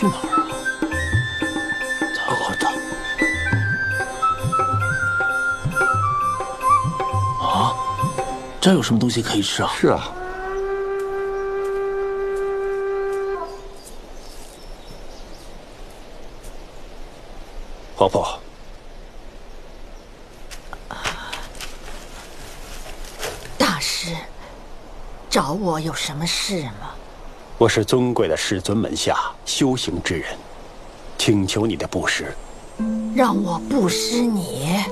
去哪儿了？好好找。啊，这有什么东西可以吃啊？是啊，婆婆，大师，找我有什么事吗？我是尊贵的师尊门下修行之人，请求你的布施。让我布施你。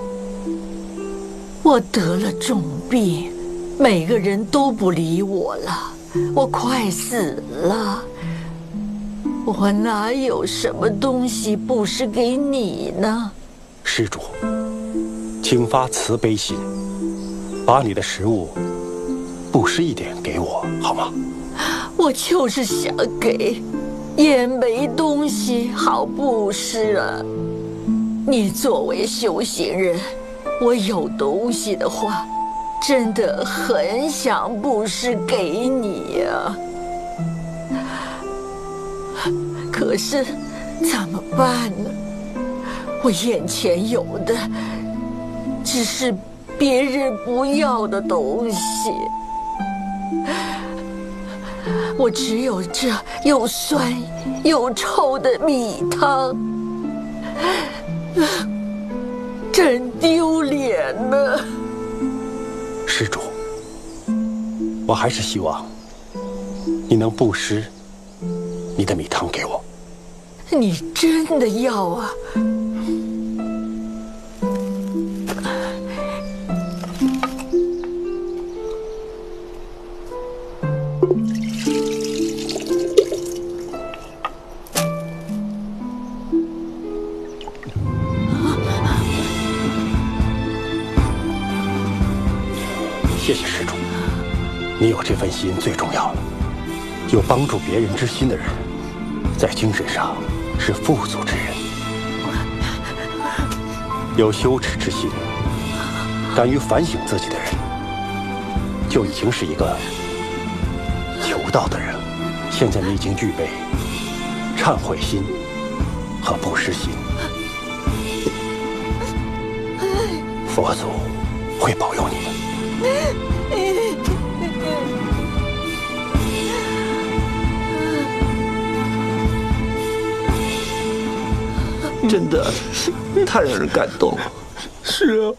我得了重病，每个人都不理我了，我快死了。我哪有什么东西布施给你呢？施主，请发慈悲心，把你的食物布施一点给我，好吗？我就是想给，也没东西好布施啊。你作为修行人，我有东西的话，真的很想布施给你呀、可是怎么办呢？我眼前有的只是别人不要的东西。我只有这又酸又臭的米汤，真丢脸呢。施主，我还是希望你能布施你的米汤给我。你真的要啊？谢谢施主，你有这份心最重要了。有帮助别人之心的人，在精神上是富足之人；有羞耻之心，敢于反省自己的人，就已经是一个求道的人。现在你已经具备忏悔心和布施心，佛祖会保佑你。真的太让人感动了。是啊，